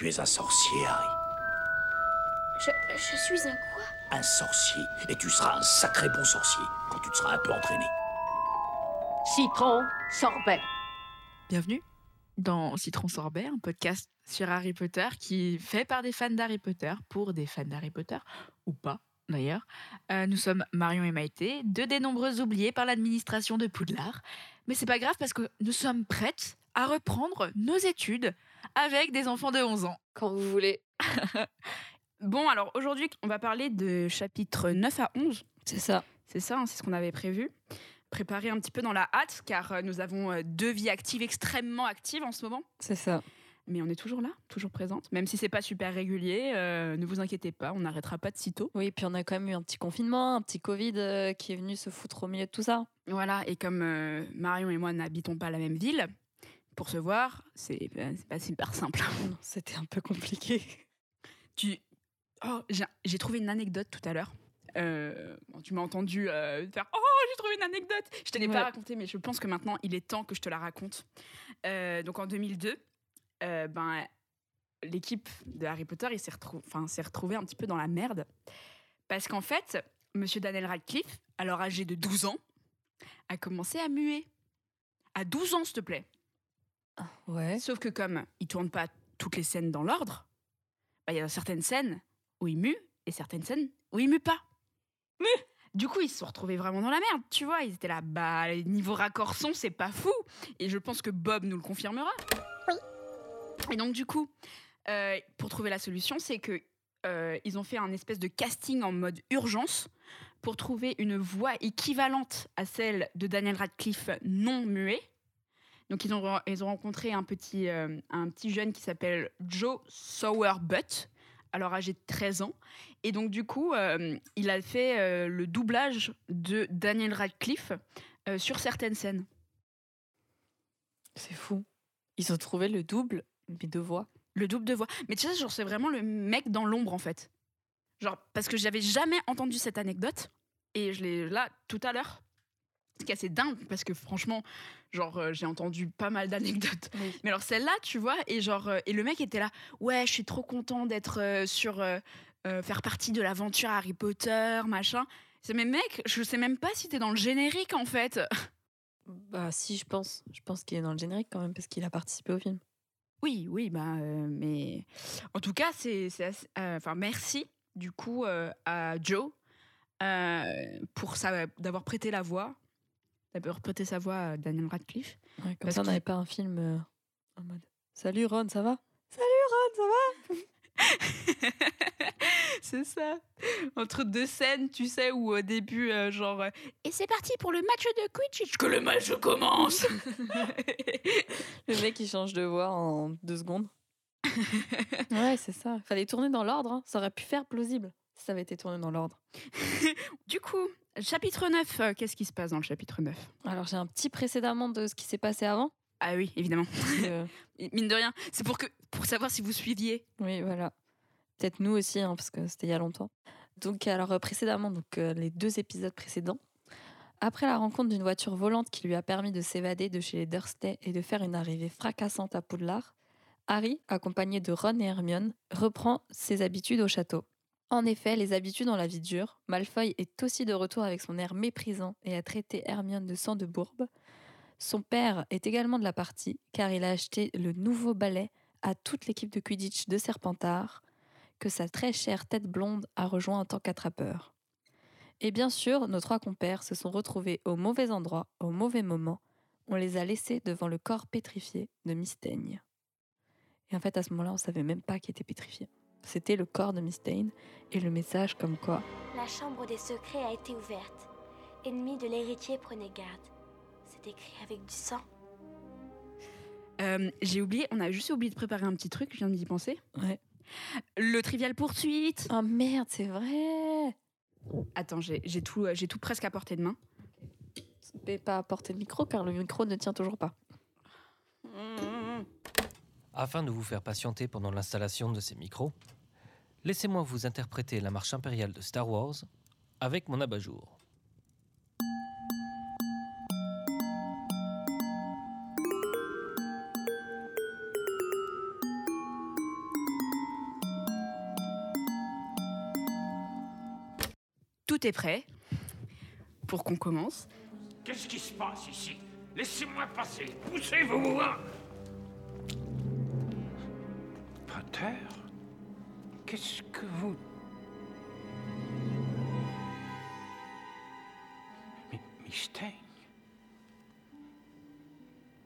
Tu es un sorcier, Harry. Je, je suis un quoi? Un sorcier. Et tu seras un sacré bon sorcier quand tu te seras un peu entraîné. Citron, sorbet. Bienvenue dans Citron Sorbet, un podcast sur Harry Potter qui est fait par des fans d'Harry Potter pour des fans d'Harry Potter, ou pas d'ailleurs. Euh, nous sommes Marion et Maïté, deux des nombreuses oubliées par l'administration de Poudlard. Mais c'est pas grave parce que nous sommes prêtes à reprendre nos études avec des enfants de 11 ans. Quand vous voulez. Bon, alors aujourd'hui, on va parler de chapitres 9 à 11. C'est ça. C'est ça, hein, c'est ce qu'on avait prévu. Préparer un petit peu dans la hâte, car euh, nous avons euh, deux vies actives extrêmement actives en ce moment. C'est ça. Mais on est toujours là, toujours présente. Même si c'est pas super régulier, euh, ne vous inquiétez pas, on n'arrêtera pas de sitôt. Oui, puis on a quand même eu un petit confinement, un petit Covid euh, qui est venu se foutre au milieu de tout ça. Voilà, et comme euh, Marion et moi n'habitons pas la même ville, pour se voir, c'est ben, pas super simple. C'était un peu compliqué. Tu... Oh, j'ai trouvé une anecdote tout à l'heure. Euh, tu m'as entendu euh, faire Oh, j'ai trouvé une anecdote. Je te l'ai Ouais. pas racontée, mais je pense que maintenant il est temps que je te la raconte. Euh, donc en 2002, euh, ben, l'équipe de Harry Potter il s'est retrou- enfin, s'est retrouvée un petit peu dans la merde. Parce qu'en fait, monsieur Daniel Radcliffe, alors âgé de 12 ans, a commencé à muer. À 12 ans, s'il te plaît. Ouais. Sauf que comme il tourne pas toutes les scènes dans l'ordre, bah, il y a certaines scènes où il mue et certaines scènes où il mue pas. Du coup, ils se sont retrouvés vraiment dans la merde, tu vois. Ils étaient là, bah, niveau raccord son, c'est pas fou. Et je pense que Bob nous le confirmera. Oui. Et donc, du coup, euh, pour trouver la solution, c'est que euh, ils ont fait un espèce de casting en mode urgence pour trouver une voix équivalente à celle de Daniel Radcliffe non muet. Donc ils ont, ils ont rencontré un petit, euh, un petit jeune qui s'appelle Joe Sowerbutt, alors âgé de 13 ans. Et donc du coup, euh, il a fait euh, le doublage de Daniel Radcliffe sur certaines scènes. C'est fou. Ils ont trouvé le double, mais de voix. Le double de voix. Mais tu sais, genre, c'est vraiment le mec dans l'ombre en fait. Genre, parce que j'avais jamais entendu cette anecdote. Et je l'ai là tout à l'heure. Ce qui est assez dingue, parce que franchement, genre, euh, j'ai entendu pas mal d'anecdotes. Mais alors celle-là, tu vois, et genre, euh, et le mec était là, ouais, je suis trop content d'être euh, sur, faire partie de l'aventure Harry Potter, machin. C'est mais mec, je sais même pas si t'es dans le générique en fait. Bah si, je pense. Je pense qu'il est dans le générique quand même parce qu'il a participé au film. Oui, oui, bah, mais en tout cas, c'est, enfin, merci du coup à Joe euh, pour ça, d'avoir prêté la voix, d'avoir prêté sa voix à Daniel Radcliffe. Ouais, comme Parce ça, on n'avait pas un film euh, en mode Salut Ron, ça va? Salut Ron, ça va? C'est ça. Entre deux scènes, tu sais, où au début, euh, genre, euh, et c'est parti pour le match de Quidditch, que le match commence. Le mec, il change de voix en deux secondes. ouais, c'est ça. Fallait tourner dans l'ordre. hein. Ça aurait pu faire plausible si ça avait été tourné dans l'ordre. du coup, chapitre 9, euh, qu'est-ce qui se passe dans le chapitre 9 Alors, j'ai un petit précédemment de ce qui s'est passé avant. Ah oui, évidemment. Euh, Mine de rien, c'est pour, que, pour savoir si vous suiviez. oui, voilà. Peut-être nous aussi, hein, parce que c'était il y a longtemps. Donc, alors, euh, précédemment, donc, euh, les deux épisodes précédents, après la rencontre d'une voiture volante qui lui a permis de s'évader de chez les Dursley et de faire une arrivée fracassante à Poudlard, Harry, accompagné de Ron et Hermione, reprend ses habitudes au château. En effet, les habitudes ont la vie dure. Malfoy est aussi de retour avec son air méprisant et a traité Hermione de sang de bourbe. Son père est également de la partie, car il a acheté le nouveau balai à toute l'équipe de Quidditch de Serpentard, que sa très chère tête blonde a rejoint en tant qu'attrapeur. Et bien sûr, nos trois compères se sont retrouvés au mauvais endroit, au mauvais moment. On les a laissés devant le corps pétrifié de Mystaigne. Et en fait, à ce moment-là, on savait même pas qu'il était pétrifié. C'était le corps de Mystaigne et le message comme quoi La chambre des secrets a été ouverte. Ennemi de l'héritier, prenez garde. C'est écrit avec du sang. Euh, J'ai oublié, on a juste oublié de préparer un petit truc, je viens d'y penser. Ouais. Le trivial poursuite. Oh merde, c'est vrai Attends, j'ai tout, j'ai tout presque à portée de main. Mais pas apporter le micro car le micro ne tient toujours pas. Afin de vous faire patienter pendant l'installation de ces micros, laissez-moi vous interpréter la marche impériale de Star Wars avec mon abat-jour. Tout est prêt pour qu'on commence. Qu'est-ce qui se passe ici? Laissez-moi passer Poussez-vous hein Qu'est-ce que vous... Mais,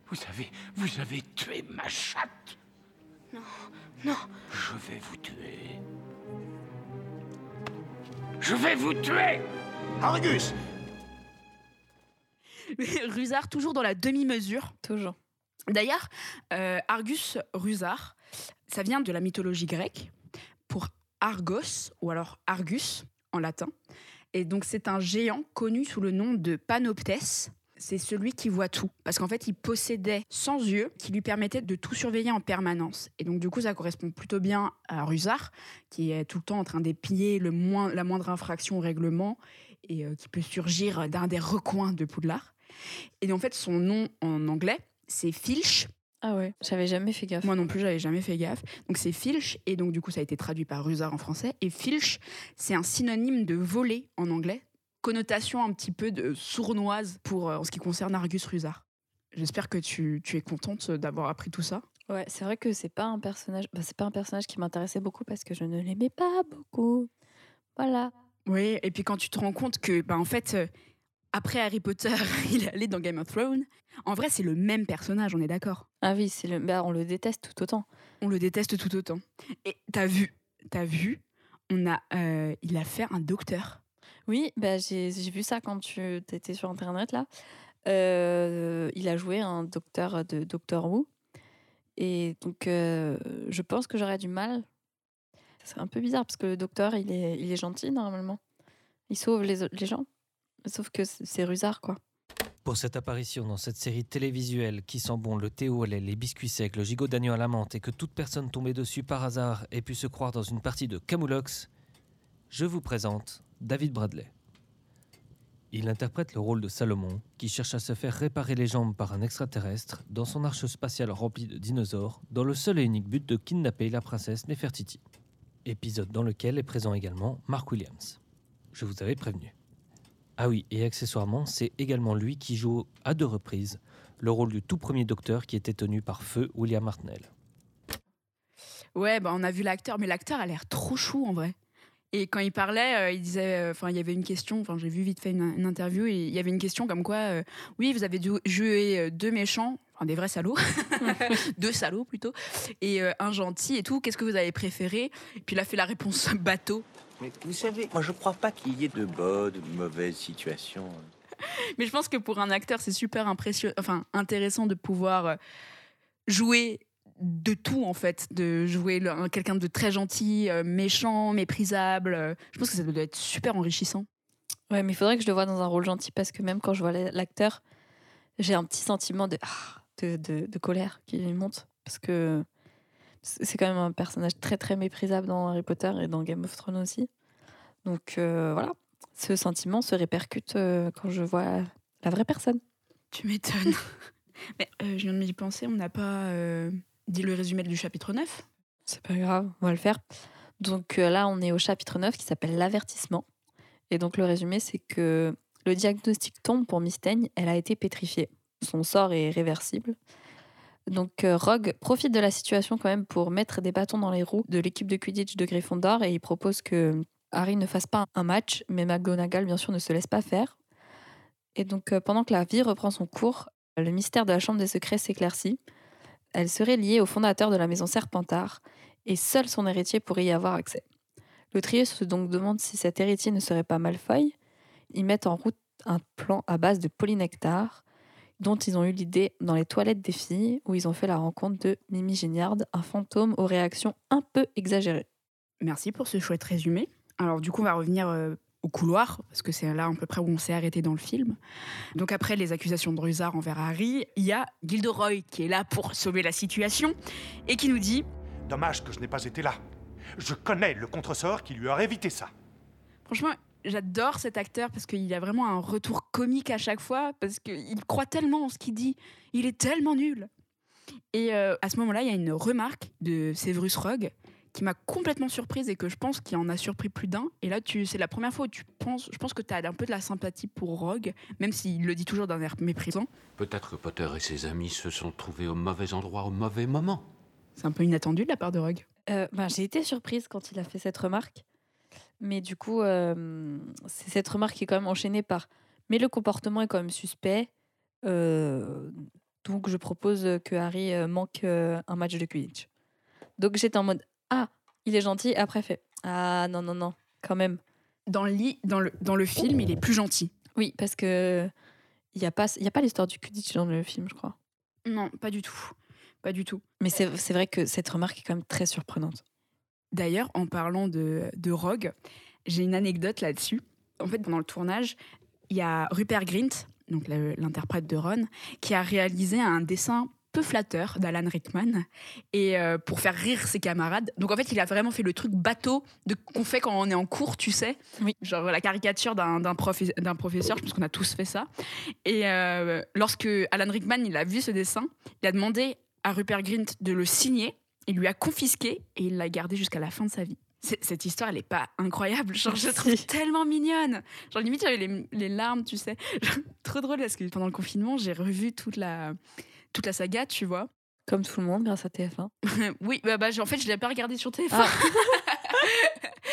Vous avez... Vous avez tué ma chatte Non, non. Je vais vous tuer. Je vais vous tuer Argus Rusard, toujours dans la demi-mesure. Toujours. D'ailleurs, euh, Argus Rusard, ça vient de la mythologie grecque pour Argos, ou alors Argus en latin. Et donc, c'est un géant connu sous le nom de Panoptès. C'est celui qui voit tout. Parce qu'en fait, il possédait 100 yeux qui lui permettaient de tout surveiller en permanence. Et donc, du coup, ça correspond plutôt bien à Rusard, qui est tout le temps en train d'épier le moins, la moindre infraction au règlement et euh, qui peut surgir d'un des recoins de Poudlard. Et en fait, son nom en anglais, c'est Filch. Ah ouais, j'avais jamais fait gaffe. Moi non plus, j'avais jamais fait gaffe. Donc c'est Filch, et donc du coup, ça a été traduit par Rusard en français. Et Filch, c'est un synonyme de voler en anglais. Connotation un petit peu de sournoise pour euh, en ce qui concerne Argus Rusard. J'espère que tu, tu es contente d'avoir appris tout ça. Ouais, c'est vrai que c'est pas un personnage, bah, c'est pas un personnage qui m'intéressait beaucoup parce que je ne l'aimais pas beaucoup. Voilà. Oui, et puis quand tu te rends compte que, bah, en fait, euh, après Harry Potter, il est allé dans Game of Thrones, en vrai, c'est le même personnage, on est d'accord. Ah oui, c'est le, bah, on le déteste tout autant. On le déteste tout autant. Et t'as vu, t'as vu, on a, euh, il a fait un docteur. Oui, bah, j'ai vu ça quand tu étais sur internet là. Euh, il a joué un docteur de Doctor Who. Et donc, euh, je pense que j'aurais du mal. C'est un peu bizarre parce que le docteur, il est, il est gentil normalement. Il sauve les, les gens. Sauf que c'est Rusard, quoi. Pour cette apparition dans cette série télévisuelle qui sent bon le thé au lait, les biscuits secs, le gigot d'agneau à la menthe et que toute personne tombée dessus par hasard ait pu se croire dans une partie de Camoulox, je vous présente David Bradley. Il interprète le rôle de Salomon, qui cherche à se faire réparer les jambes par un extraterrestre dans son arche spatiale remplie de dinosaures, dans le seul et unique but de kidnapper la princesse Nefertiti. Épisode dans lequel est présent également Mark Williams. Je vous avais prévenu. Ah oui, et accessoirement, c'est également lui qui joue à deux reprises le rôle du tout premier docteur qui était tenu par feu William Hartnell. Ouais, bah, on a vu l'acteur, mais l'acteur a l'air trop chou en vrai. Et quand il parlait, euh, il disait, euh, enfin, il y avait une question, enfin, j'ai vu vite fait une, interview, et il y avait une question comme quoi, euh, oui, vous avez euh, deux méchants, enfin, des vrais salauds, deux salauds plutôt, et un gentil et tout, qu'est-ce que vous avez préféré? Et puis il a fait la réponse bateau. Mais vous savez, moi je crois pas qu'il y ait de bonnes ou de mauvaises situations. Mais je pense que pour un acteur, c'est super impressionnant, enfin, intéressant de pouvoir euh, jouer de tout en fait, de jouer quelqu'un de très gentil, euh, méchant, méprisable. euh, Je pense que ça doit être super enrichissant. Ouais, mais il faudrait que je le voie dans un rôle gentil parce que même quand je vois la- l'acteur, j'ai un petit sentiment de, ah, de, de, de colère qui monte. Parce que c'est quand même un personnage très très méprisable dans Harry Potter et dans Game of Thrones aussi. Donc euh, voilà, ce sentiment se répercute euh, quand je vois la vraie personne. Tu m'étonnes. Mais euh, je viens de m'y penser, on n'a pas dit le résumé du chapitre 9 C'est pas grave, on va le faire. Donc là, on est au chapitre 9 qui s'appelle l'avertissement. Et donc le résumé, c'est que le diagnostic tombe pour Mystaigne, elle a été pétrifiée. Son sort est réversible. Donc euh, Rogue profite de la situation quand même pour mettre des bâtons dans les roues de l'équipe de Quidditch de Gryffondor et il propose que Harry ne fasse pas un match, mais McGonagall bien sûr ne se laisse pas faire. Et donc euh, pendant que la vie reprend son cours, le mystère de la Chambre des Secrets s'éclaircit. Elle serait liée au fondateur de la maison Serpentard et seul son héritier pourrait y avoir accès. Le trio se donc demande si cet héritier ne serait pas Malfoy. Ils mettent en route un plan à base de polynectar dont ils ont eu l'idée dans les toilettes des filles où ils ont fait la rencontre de Mimi Géniard, un fantôme aux réactions un peu exagérées. Merci pour ce chouette résumé. Alors du coup, on va revenir euh, au couloir, parce que c'est là à peu près où on s'est arrêté dans le film. Donc après les accusations de Rusard envers Harry, il y a Gilderoy qui est là pour sauver la situation et qui nous dit Dommage que je n'ai pas été là. Je connais le contresort qui lui aurait évité ça. Franchement, j'adore cet acteur parce qu'il a vraiment un retour comique à chaque fois, parce qu'il croit tellement en ce qu'il dit. Il est tellement nul. Et euh, à ce moment-là, il y a une remarque de Severus Rogue qui m'a complètement surprise et que je pense qu'il en a surpris plus d'un. Et là, tu, c'est la première fois où tu penses, je pense que tu as un peu de la sympathie pour Rogue, même s'il le dit toujours d'un air méprisant. Peut-être que Potter et ses amis se sont trouvés au mauvais endroit au mauvais moment. C'est un peu inattendu de la part de Rogue. Euh, ben, j'ai été surprise quand il a fait cette remarque. Mais du coup, euh, c'est cette remarque qui est quand même enchaînée par Mais le comportement est quand même suspect. euh, donc je propose que Harry euh, manque un match de Quidditch. Donc j'étais en mode Ah, il est gentil. Après, fait Ah, non, non, non, quand même. Dans le, dans le, dans le film, il est plus gentil. Oui, parce que il n'y a pas, il y a pas l'histoire du Quidditch dans le film, je crois. Non, pas du tout. Pas du tout. Mais c'est c'est vrai que cette remarque est quand même très surprenante. D'ailleurs, en parlant de, de Rogue, j'ai une anecdote là-dessus. En fait, pendant le tournage, il y a Rupert Grint, donc l'interprète de Ron, qui a réalisé un dessin peu flatteur d'Alan Rickman et euh, pour faire rire ses camarades. Donc en fait, il a vraiment fait le truc bateau de qu'on fait quand on est en cours, tu sais. Oui. Genre la caricature d'un d'un profe- professeur, je pense qu'on a tous fait ça. Et euh, lorsque Alan Rickman il a vu ce dessin, il a demandé à Rupert Grint de le signer il lui a confisqué et il l'a gardé jusqu'à la fin de sa vie. Cette histoire, elle est pas incroyable. Genre, je la trouve tellement mignonne. Genre, limite, j'avais les, les larmes, tu sais. Trop drôle parce que pendant le confinement, j'ai revu toute la, toute la saga, tu vois. Comme tout le monde, grâce à TF1. oui, bah, bah, en fait, je l'ai pas regardé sur TF1. Ah.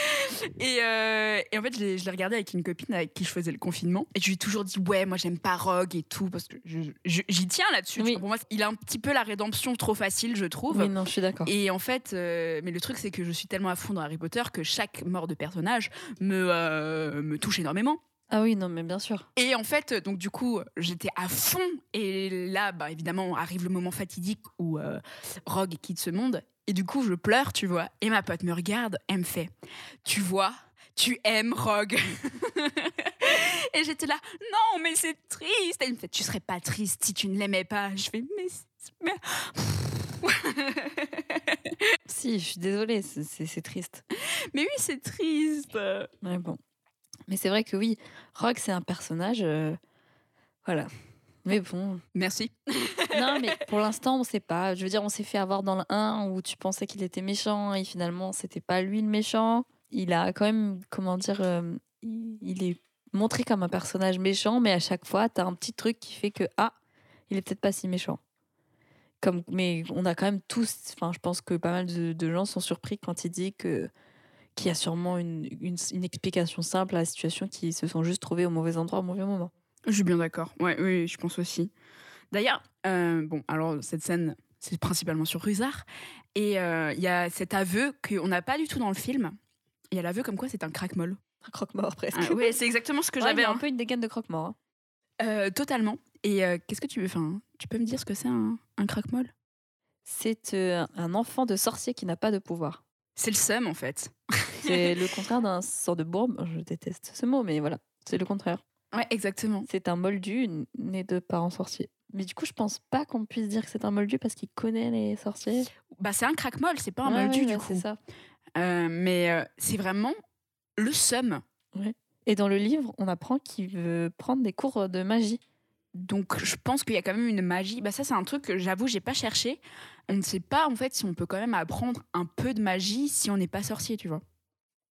et, euh, et en fait, je l'ai je l'ai regardé avec une copine avec qui je faisais le confinement. Et je lui ai toujours dit, ouais, moi, j'aime pas Rogue et tout, parce que je- je- j'y tiens là-dessus. Oui. Pour moi, il a un petit peu la rédemption trop facile, je trouve. Oui, non, je suis d'accord. Et en fait, euh, mais le truc, c'est que je suis tellement à fond dans Harry Potter que chaque mort de personnage me, euh, me touche énormément. Ah oui, non, mais bien sûr. Et en fait, donc du coup, j'étais à fond. Et là, bah, évidemment, arrive le moment fatidique où euh, Rogue quitte ce monde. Et du coup, je pleure, tu vois. Et ma pote me regarde, elle me fait Tu vois, tu aimes Rogue. et j'étais là Non, mais c'est triste. Elle me fait Tu serais pas triste si tu ne l'aimais pas. Je fais Mais. mais... Si, je suis désolée, c'est triste. mais oui, c'est triste. Mais bon. Mais c'est vrai que oui, Rogue, c'est un personnage. euh, Voilà. Mais bon. Merci. Non, mais pour l'instant, on sait pas. Je veux dire, on s'est fait avoir dans le 1 où tu pensais qu'il était méchant et finalement, c'était pas lui le méchant. Il a quand même, comment dire, euh, il il est montré comme un personnage méchant, mais à chaque fois, tu as un petit truc qui fait que, ah, il est peut-être pas si méchant. Comme, mais on a quand même tous, enfin, je pense que pas mal de, de gens sont surpris quand il dit que qu'il y a sûrement une, une, une explication simple à la situation, qui se sont juste trouvés au mauvais endroit au mauvais moment. Je suis bien d'accord. Ouais, oui, je pense aussi. D'ailleurs, euh, bon, alors cette scène, c'est principalement sur Rusard. Et euh, il y a cet aveu qu'on n'a pas du tout dans le film. Il y a l'aveu comme quoi c'est un craque-molle. Un croque-mort presque. Ah, oui, c'est exactement ce que Ouais, j'avais. hein. un peu une dégaine de croque-mort. hein. Euh, totalement. Et euh, qu'est-ce que tu veux enfin, Tu peux me dire ce que c'est un, un craque-molle C'est un enfant de sorcier qui n'a pas de pouvoir. C'est le seum, en fait. C'est le contraire d'un sort de bourbe. Je déteste ce mot, mais voilà, c'est le contraire. Ouais, exactement. C'est un moldu né de parents sorciers. Mais du coup, je pense pas qu'on puisse dire que c'est un moldu parce qu'il connaît les sorciers. Bah, c'est un craque-molle, c'est pas un Ouais, moldu, ouais, du coup. C'est ça. Euh, mais euh, c'est vraiment le seum. Et dans le livre, on apprend qu'il veut prendre des cours de magie. Donc je pense qu'il y a quand même une magie. Bah ça c'est un truc que j'avoue j'ai pas cherché. On ne sait pas en fait si on peut quand même apprendre un peu de magie si on n'est pas sorcier, tu vois.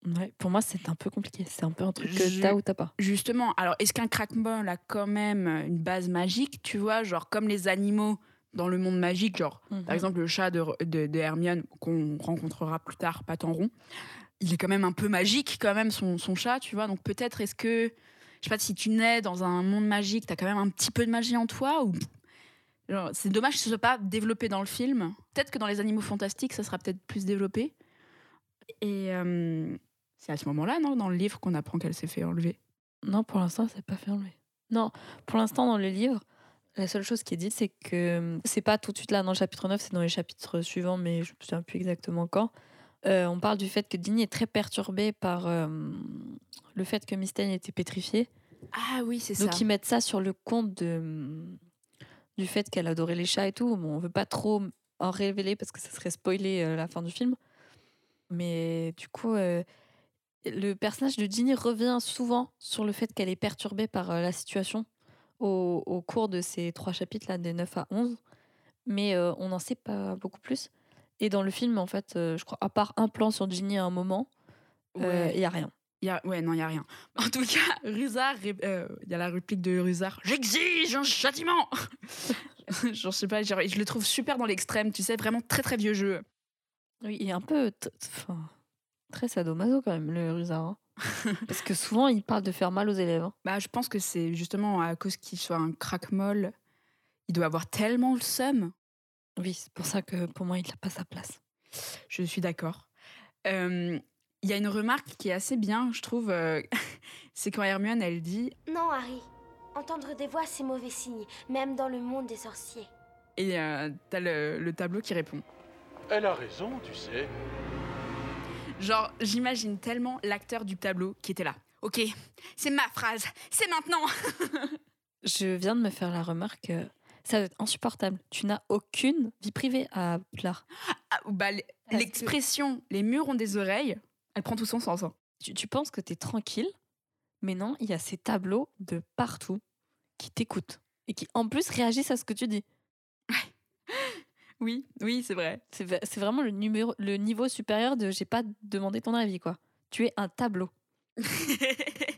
Ouais, pour moi, c'est un peu compliqué. C'est un peu un truc que t'as ou t'as pas. Justement, alors est-ce qu'un crackmole a quand même une base magique, tu vois, genre comme les animaux dans le monde magique, genre Mhm. par exemple le chat de, de, de Hermione qu'on rencontrera plus tard, Patenron, il est quand même un peu magique quand même son, son chat, tu vois. Donc peut-être est-ce que je sais pas si tu nais dans un monde magique, t'as quand même un petit peu de magie en toi ou c'est dommage que ce soit pas développé dans le film. Peut-être que dans les animaux fantastiques, ça sera peut-être plus développé. Et euh, c'est à ce moment-là, non, dans le livre, qu'on apprend qu'elle s'est fait enlever? Non, pour l'instant, c'est pas fait enlever. Non, pour l'instant, dans le livre, la seule chose qui est dite, c'est que hum, c'est pas tout de suite là dans le chapitre 9, c'est dans les chapitres suivants, mais je me souviens plus exactement quand. Euh, on parle du fait que Dini est très perturbé par euh, le fait que Mystène était pétrifiée. Ah oui, c'est ça. Donc ils mettent ça sur le compte de, du fait qu'elle adorait les chats et tout. Bon, on veut pas trop en révéler parce que ça serait spoiler euh, la fin du film. Mais du coup, euh, le personnage de Ginny revient souvent sur le fait qu'elle est perturbée par euh, la situation au, au cours de ces trois chapitres-là, des 9 à 11. Mais euh, on n'en sait pas beaucoup plus. Et dans le film, en fait, euh, je crois, à part un plan sur Ginny à un moment, il Ouais. n'y a rien. Y a, ouais, non, il y a rien. En tout cas, Ruzard, il y a la réplique de Ruzard. J'exige un châtiment Genre, je sais pas, genre, je le trouve super dans l'extrême, tu sais, vraiment très très vieux jeu. Oui, est un peu enfin, très sadomaso quand même, le Rusard. hein. Parce que souvent, il parle de faire mal aux élèves. hein. Bah, je pense que c'est justement à cause qu'il soit un crack-molle. Il doit avoir tellement le seum. Oui, c'est pour ça que pour moi, il n'a pas sa place. Je suis d'accord. Euh, Il y a une remarque qui est assez bien, je trouve. euh, c'est quand Hermione, elle dit. Non, Harry. Entendre des voix, c'est mauvais signe, même dans le monde des sorciers. Et euh, t'as le, le tableau qui répond. Elle a raison, tu sais. Genre, j'imagine tellement l'acteur du tableau qui était là. Ok, c'est ma phrase, c'est maintenant Je viens de me faire la remarque. euh, Ça va être insupportable. Tu n'as aucune vie privée à Poudlard. Ah, bah, que- L'expression les murs ont des oreilles, elle prend tout son sens. hein. Tu, tu penses que tu es tranquille, mais non, il y a ces tableaux de partout qui t'écoutent et qui en plus réagissent à ce que tu dis. Oui, oui, c'est vrai. C'est vraiment le, numéro, le niveau supérieur de j'ai pas demandé ton avis, quoi. Tu es un tableau.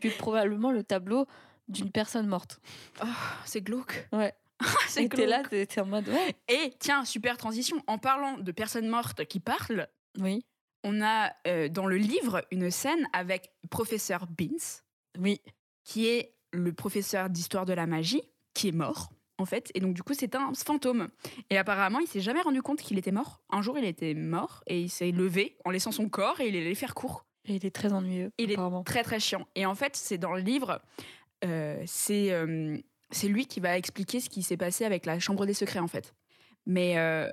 Tu es probablement le tableau d'une personne morte. Oh, c'est glauque. Ouais. c'est t'es là, glauque. t'es t'es en mode ouais. Et tiens, super transition. En parlant de personnes mortes qui parlent, Oui. on a euh, dans le livre une scène avec professeur Beans, Oui. qui est le professeur d'histoire de la magie, qui est mort, en fait. Et donc, du coup, c'est un fantôme. Et apparemment, il s'est jamais rendu compte qu'il était mort. Un jour, il était mort et il s'est levé en laissant son corps et il est allé faire court. Et il est très ennuyeux. Il est très, très chiant. Et en fait, c'est dans le livre, euh, c'est euh, c'est lui qui va expliquer ce qui s'est passé avec la Chambre des Secrets, en fait. Mais, euh,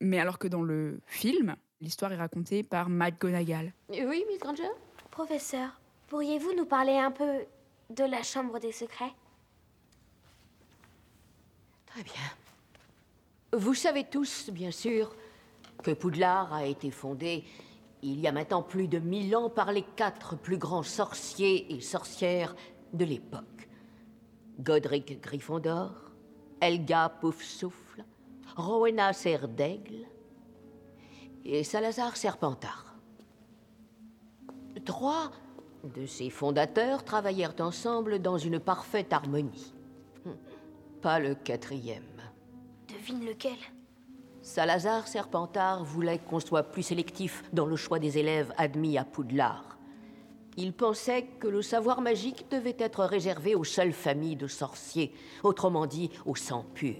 mais alors que dans le film, l'histoire est racontée par McGonagall. Oui, Miss Granger? Professeur, pourriez-vous nous parler un peu de la Chambre des Secrets? Très bien. Vous savez tous, bien sûr, que Poudlard a été fondé il y a maintenant plus de mille ans par les quatre plus grands sorciers et sorcières de l'époque. Godric Gryffondor, Helga Poufsouffle, Rowena Serre d'Aigle et Salazar Serpentard. Trois de ces fondateurs travaillèrent ensemble dans une parfaite harmonie. Pas le quatrième. Devine lequel? Salazar Serpentard voulait qu'on soit plus sélectif dans le choix des élèves admis à Poudlard. Il pensait que le savoir magique devait être réservé aux seules familles de sorciers, autrement dit au sang pur.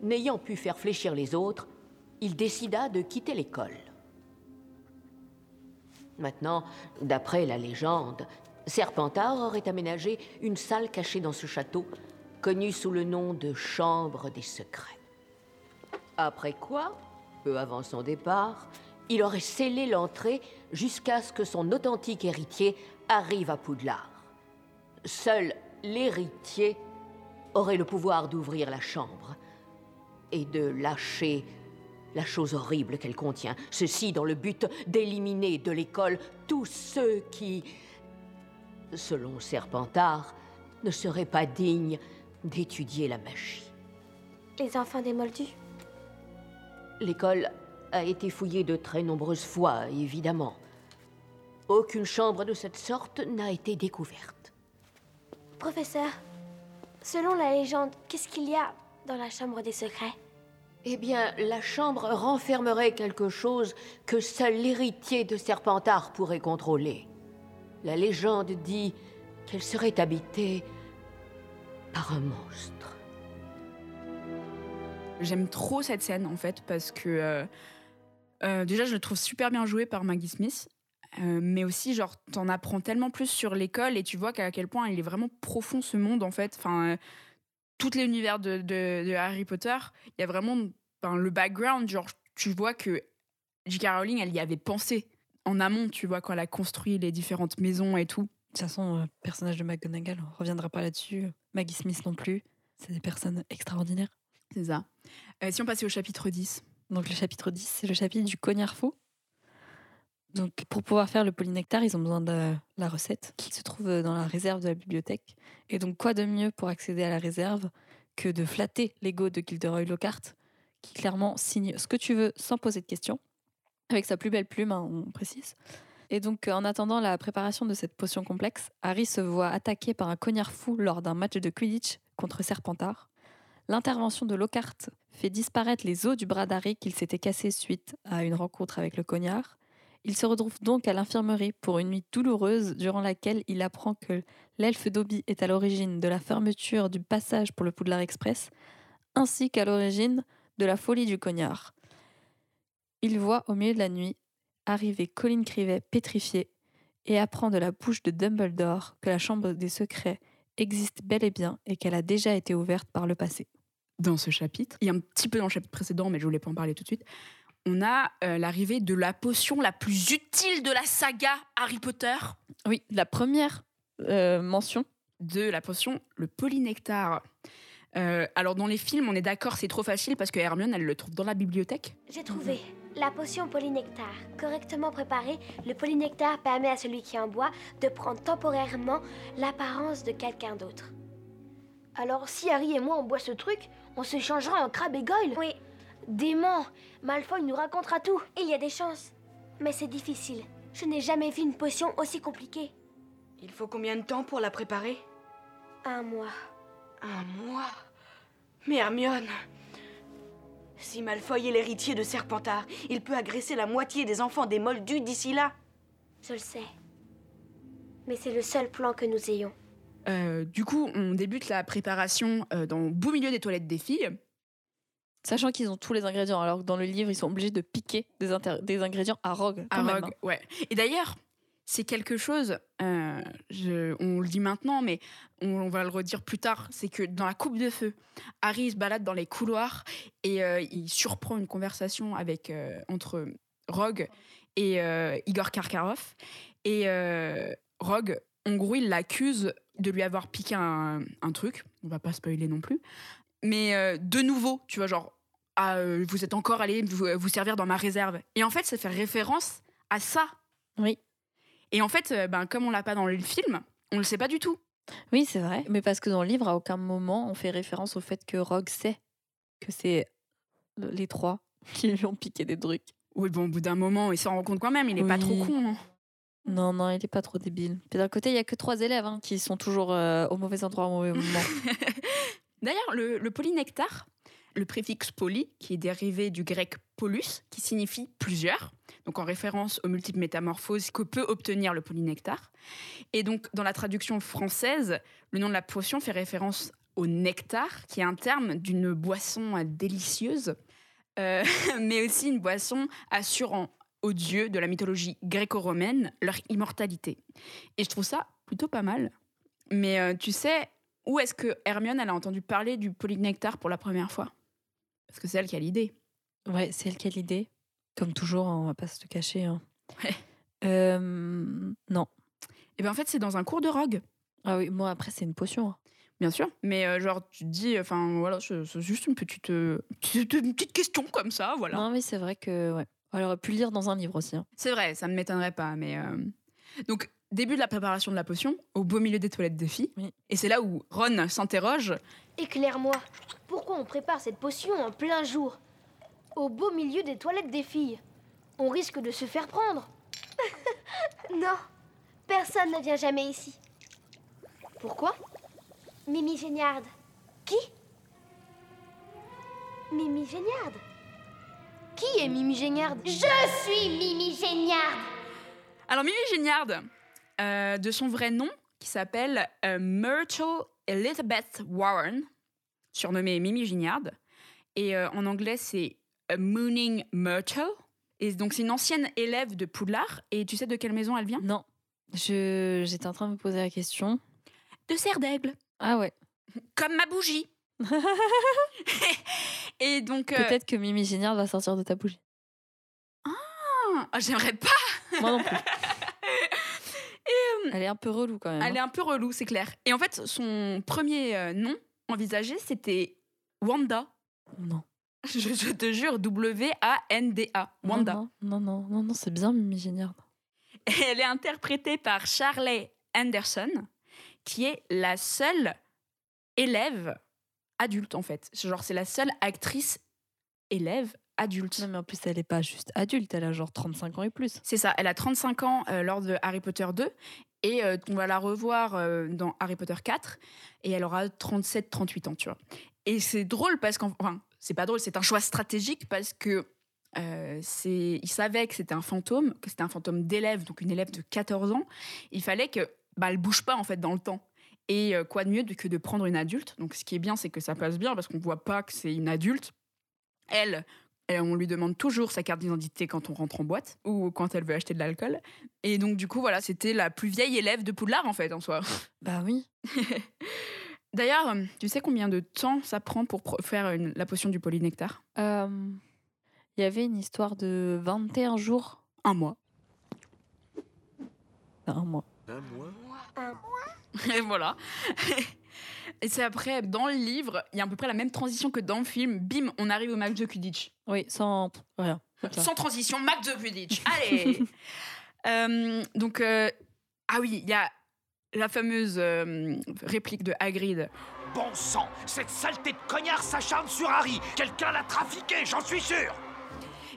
N'ayant pu faire fléchir les autres, il décida de quitter l'école. Maintenant, d'après la légende, Serpentard aurait aménagé une salle cachée dans ce château, connue sous le nom de Chambre des Secrets. Après quoi, peu avant son départ, il aurait scellé l'entrée jusqu'à ce que son authentique héritier arrive à Poudlard. Seul l'héritier aurait le pouvoir d'ouvrir la chambre et de lâcher la chose horrible qu'elle contient, ceci dans le but d'éliminer de l'école tous ceux qui, selon Serpentard, ne seraient pas dignes d'étudier la magie. Les enfants des Moldus L'école a été fouillée de très nombreuses fois, évidemment. Aucune chambre de cette sorte n'a été découverte. Professeur, selon la légende, qu'est-ce qu'il y a dans la Chambre des Secrets? Eh bien, la chambre renfermerait quelque chose que seul l'héritier de Serpentard pourrait contrôler. La légende dit qu'elle serait habitée par un monstre. J'aime trop cette scène en fait parce que euh, euh, déjà je le trouve super bien joué par Maggie Smith, euh, mais aussi genre t'en apprends tellement plus sur l'école et tu vois qu'à quel point il est vraiment profond ce monde en fait. Enfin, tout l'univers de, de- Harry Potter, il y a vraiment le background, genre tu vois que J.K. Rowling elle y avait pensé en amont, tu vois quand elle a construit les différentes maisons et tout. De toute façon, euh, personnage de McGonagall, on reviendra pas là-dessus. Maggie Smith non plus. C'est des personnes extraordinaires. C'est ça. Euh, si on passait au chapitre 10. Donc le chapitre 10, c'est le chapitre du cognard faux. Donc pour pouvoir faire le polynectar, ils ont besoin de la recette qui se trouve dans la réserve de la bibliothèque. Et donc quoi de mieux pour accéder à la réserve que de flatter l'ego de Gilderoy Lockhart, qui clairement signe ce que tu veux sans poser de questions, avec sa plus belle plume, hein, on précise. Et donc, euh, en attendant la préparation de cette potion complexe, Harry se voit attaqué par un cognard fou lors d'un match de Quidditch contre Serpentard. L'intervention de Lockhart fait disparaître les os du bras d'Harry qu'il s'était cassé suite à une rencontre avec le cognard. Il se retrouve donc à l'infirmerie pour une nuit douloureuse durant laquelle il apprend que l'elfe Dobby est à l'origine de la fermeture du passage pour le Poudlard Express, ainsi qu'à l'origine de la folie du cognard. Il voit au milieu de la nuit arriver Colin Crivet pétrifié et apprend de la bouche de Dumbledore que la chambre des secrets existe bel et bien et qu'elle a déjà été ouverte par le passé. Dans ce chapitre, et un petit peu dans le chapitre précédent, mais je voulais pas en parler tout de suite, on a euh, l'arrivée de la potion la plus utile de la saga Harry Potter, Oui, la première euh, mention. de la potion le polynectar. Euh, alors dans les films, on est d'accord, c'est trop facile parce que Hermione, elle le trouve dans la bibliothèque. J'ai trouvé la potion polynectar. Correctement préparée, le polynectar permet à celui qui en boit de prendre temporairement l'apparence de quelqu'un d'autre. Alors si Harry et moi on boit ce truc, on se changera en crabe et goyle? Oui, Dément Malfoy nous racontera tout. il y a des chances, mais c'est difficile. Je n'ai jamais vu une potion aussi compliquée. Il faut combien de temps pour la préparer? Un mois. Un mois? Mais Hermione Si Malfoy est l'héritier de Serpentard, il peut agresser la moitié des enfants des Moldus d'ici là. Je le sais. Mais c'est le seul plan que nous ayons. Euh, du coup, on débute la préparation euh, dans le beau milieu des toilettes des filles. Sachant qu'ils ont tous les ingrédients, alors que dans le livre, ils sont obligés de piquer des, ingrédients à Rogue. quand à même, Rogue, hein. ouais. Et d'ailleurs, c'est quelque chose, euh, on le dit maintenant, mais on, va le redire plus tard, c'est que dans la coupe de feu, Harry se balade dans les couloirs et euh, il surprend une conversation avec, euh, entre Rogue et Igor Karkaroff. Et Rogue, en gros, il l'accuse de lui avoir piqué un, truc, on va pas spoiler non plus, mais de nouveau, tu vois, genre, ah, vous êtes encore allé vous, vous servir dans ma réserve. Et en fait, ça fait référence à ça. Oui. Et en fait, euh, ben, comme on l'a pas dans le film, on le sait pas du tout. Oui, c'est vrai. Mais parce que dans le livre, à aucun moment, on fait référence au fait que Rogue sait que c'est le- les trois qui lui ont piqué des trucs. Oui, bon, au bout d'un moment, il s'en rend compte quand même, il est pas trop Oui. con. hein. Non, non, il est pas trop débile. Puis d'un côté, il y a que trois élèves hein, qui sont toujours euh, au mauvais endroit au mauvais moment. D'ailleurs, le, le polynectar, le préfixe poly, qui est dérivé du grec polus, qui signifie plusieurs, donc en référence aux multiples métamorphoses que peut obtenir le polynectar. Et donc, dans la traduction française, le nom de la potion fait référence au nectar, qui est un terme d'une boisson délicieuse, euh, mais aussi une boisson assurant aux dieux de la mythologie gréco-romaine leur immortalité. Et je trouve ça plutôt pas mal. Mais euh, tu sais, où est-ce que Hermione a entendu parler du polynectar pour la première fois? Parce que c'est elle qui a l'idée. ouais, c'est elle qui a l'idée. Comme toujours, hein, on va pas se cacher. hein. Ouais. Euh, non. Et bien en fait, c'est dans un cours de rogue, Ah oui, moi après, c'est une potion. hein. bien sûr. Mais euh, genre, tu te dis, enfin voilà, c'est juste une petite, euh, une petite question comme ça, voilà. Non, mais c'est vrai que, ouais. Elle aurait pu le lire dans un livre aussi. C'est vrai, ça ne m'étonnerait pas. Mais euh, Donc, début de la préparation de la potion, au beau milieu des toilettes des filles. Oui. Et c'est là où Ron s'interroge. Éclaire-moi, pourquoi on prépare cette potion en plein jour Au beau milieu des toilettes des filles? On risque de se faire prendre. Non, personne ne vient jamais ici. Pourquoi? Mimi Géniarde. Qui? Mimi Géniarde. Qui est Mimi Géniarde? Je suis Mimi Géniarde. Alors, Mimi Géniarde, euh, de son vrai nom, qui s'appelle euh, Myrtle Elizabeth Warren, surnommée Mimi Géniarde. Et euh, en anglais, c'est Mooning Myrtle. Et donc, c'est une ancienne élève de Poudlard. Et tu sais de quelle maison elle vient? Non. Je, j'étais en train de me poser la question. De Serre d'Aigle. Ah ouais. Comme ma bougie. et donc. euh, Peut-être que Mimi Géniard va sortir de ta bougie. ah, J'aimerais pas. Moi non plus. Elle est un peu relou quand même. Elle est hein. un peu relou, c'est clair. Et en fait, son premier euh, nom envisagé, c'était Wanda. Non. Je, je te jure, W-A-N-D-A. Wanda. Non, non, non, non, non, c'est bien Mimi Géniard. Et elle est interprétée par Charley Anderson, qui est la seule élève adulte, en fait. Genre, c'est la seule actrice élève adulte. Non, mais en plus, elle est pas juste adulte, elle a genre 35 ans et plus. C'est ça, elle a 35 ans euh, lors de Harry Potter 2 et euh, on va la revoir euh, dans Harry Potter 4 et elle aura 37-38 ans, tu vois. Et c'est drôle parce qu'en enfin, c'est pas drôle, c'est un choix stratégique parce que c'est il savait que c'était un fantôme, que c'était un fantôme d'élève, donc une élève de 14 ans. Il fallait que bah elle bouge pas en fait dans le temps. Et quoi de mieux que de prendre une adulte? Donc ce qui est bien, c'est que ça passe bien parce qu'on voit pas que c'est une adulte. Elle, elle, on lui demande toujours sa carte d'identité quand on rentre en boîte ou quand elle veut acheter de l'alcool. Et donc, du coup, voilà, c'était la plus vieille élève de Poudlard, en fait, en soi. Bah oui. D'ailleurs, tu sais combien de temps ça prend pour faire une- la potion du polynectar? Euh, Il y avait une histoire de 21 jours. Un mois. Un mois? Un mois? Et voilà. Et c'est après, dans le livre, il y a à peu près la même transition que dans le film. Bim, on arrive au match de Quidditch. Oui, sans rien. Sans transition, match de Quidditch. Allez Euh, Donc, euh, ah oui, il y a la fameuse euh, réplique de Hagrid. Bon sang, cette saleté de cognard s'acharne sur Harry. Quelqu'un l'a trafiqué, j'en suis sûr.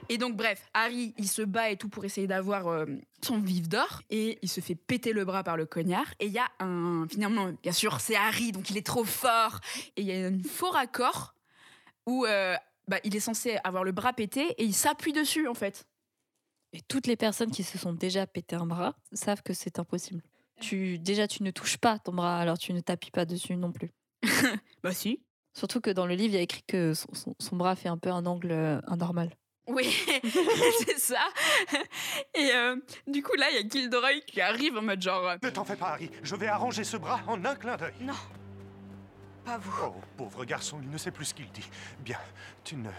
Et donc, bref, Harry, il se bat et tout pour essayer d'avoir euh, son vif d'or. Et il se fait péter le bras par le cognard. Et il y a un. Finalement, bien sûr, c'est Harry, donc il est trop fort. Et il y a un faux raccord où euh, bah, il est censé avoir le bras pété et il s'appuie dessus, en fait. Et toutes les personnes qui se sont déjà pété un bras savent que c'est impossible. Tu, déjà, tu ne touches pas ton bras, alors tu ne t'appuies pas dessus non plus. Bah, si. Surtout que dans le livre, il y a écrit que son, son- son bras fait un peu un angle euh, anormal. Oui, c'est ça. Et euh, du coup, là, il y a Gilderoy qui arrive en mode genre. euh, Ne t'en fais pas, Harry. Je vais arranger ce bras en un clin d'œil. Non. Pas vous. Oh, pauvre garçon, il ne sait plus ce qu'il dit. Bien, tu ne.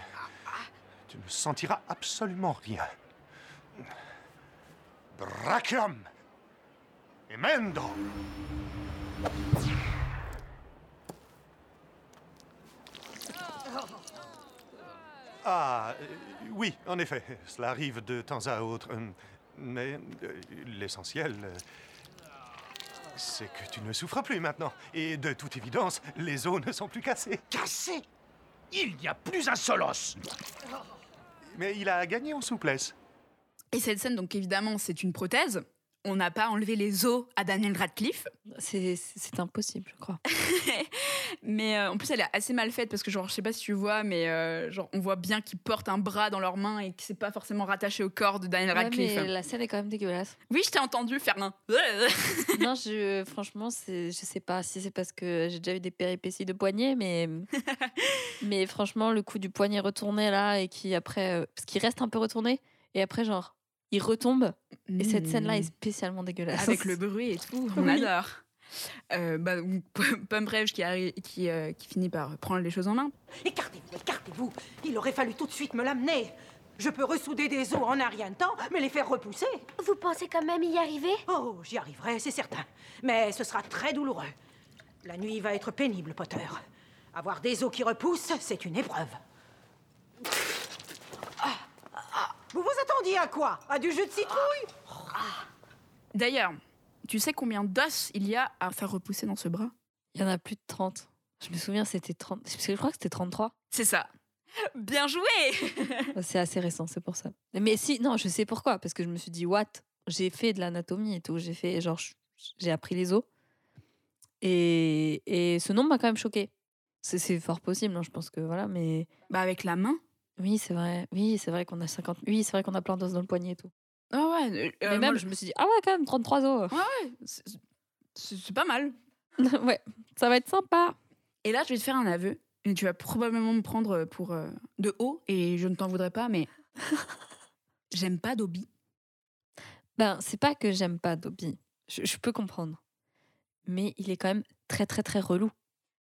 Tu ne sentiras absolument rien. Brachium Emendo Ah, euh, oui, en effet, cela arrive de temps à autre. euh, Mais euh, l'essentiel, c'est que tu ne souffres plus maintenant. Et de toute évidence, les os ne sont plus cassés. Cassé? Il n'y a plus un seul os. Mais il a gagné en souplesse. Et cette scène, donc évidemment, c'est une prothèse. On n'a pas enlevé les os à Daniel Radcliffe. C'est c'est impossible, je crois. Mais euh, en plus, elle est assez mal faite parce que, genre, je sais pas si tu vois, mais euh, genre, on voit bien qu'ils portent un bras dans leurs mains et que c'est pas forcément rattaché au corps de Daniel Ouais, Radcliffe. mais la scène est quand même dégueulasse. Oui, je t'ai entendu faire un. non, je, franchement, c'est- je sais pas si c'est parce que j'ai déjà eu des péripéties de poignet, mais, mais franchement, le coup du poignet retourné là et qui après. euh, parce qu'il reste un peu retourné et après, genre, il retombe. Et cette scène-là est spécialement dégueulasse. Avec le bruit et tout, on Oui. adore. Euh, bah, Pomme Brèche qui, qui, euh, qui finit par prendre les choses en main. Écartez-vous, écartez-vous. Il aurait fallu tout de suite me l'amener. Je peux ressouder des os en un rien de temps, mais les faire repousser. Vous pensez quand même y arriver? Oh, j'y arriverai, c'est certain. Mais ce sera très douloureux. La nuit va être pénible, Potter. Avoir des os qui repoussent, c'est une épreuve. Ah, ah, Vous vous attendiez à quoi? À du jus de citrouille? D'ailleurs, tu sais combien d'os il y a à faire repousser dans ce bras? Il y en a plus de 30. Je me souviens, c'était 30. Parce que je crois que c'était 33. C'est ça. Bien joué C'est assez récent, c'est pour ça. Mais si, non, je sais pourquoi. Parce que je me suis dit, what? J'ai fait de l'anatomie et tout. J'ai fait, genre, j'ai appris les os. Et, et ce nombre m'a quand même choqué. C'est c'est fort possible, hein, je pense que voilà, mais. Bah, avec la main? Oui, c'est vrai. Oui, c'est vrai qu'on a 50. Oui, c'est vrai qu'on a plein d'os dans le poignet et tout. Ah ouais. euh, mais même, je- je me suis dit, ah ouais, quand même, 33 os. Ouais, ouais, c'est- pas mal. ouais, ça va être sympa. Et là, je vais te faire un aveu. Et tu vas probablement me prendre pour euh, de haut, et je ne t'en voudrais pas, mais j'aime pas Dobby. Ben, c'est pas que j'aime pas Dobby. Je, je peux comprendre. Mais il est quand même très, très, très relou.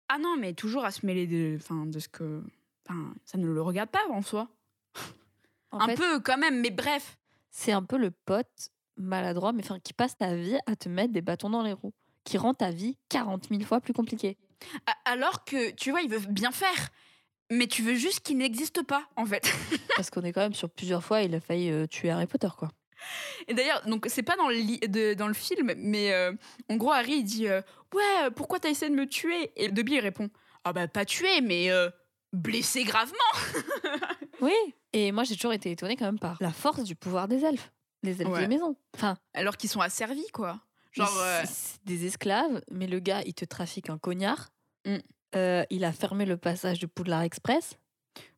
Ah non, mais toujours à se mêler de, enfin, de ce que. Enfin, ça ne le regarde pas en soi. En un fait, peu quand même, mais bref. C'est un peu le pote maladroit, mais enfin, qui passe ta vie à te mettre des bâtons dans les roues. Qui rend ta vie 40 000 fois plus compliquée. Alors que, tu vois, il veut bien faire. Mais tu veux juste qu'il n'existe pas, en fait. Parce qu'on est quand même sur plusieurs fois, il a failli euh, tuer Harry Potter, quoi. Et d'ailleurs, donc c'est pas dans le, li- de- dans le film, mais euh, en gros, Harry il dit euh, Ouais, pourquoi t'as essayé de me tuer? Et Dobby il répond Ah bah pas tuer, mais blessé gravement Oui. Et moi, j'ai toujours été étonnée quand même par la force du pouvoir des elfes. Les elfes Ouais. de maison. Enfin, Alors qu'ils sont asservis, quoi. Genre, euh, des esclaves, mais le gars, il te trafique un cognard. Mm. Euh, il a fermé le passage de Poudlard Express.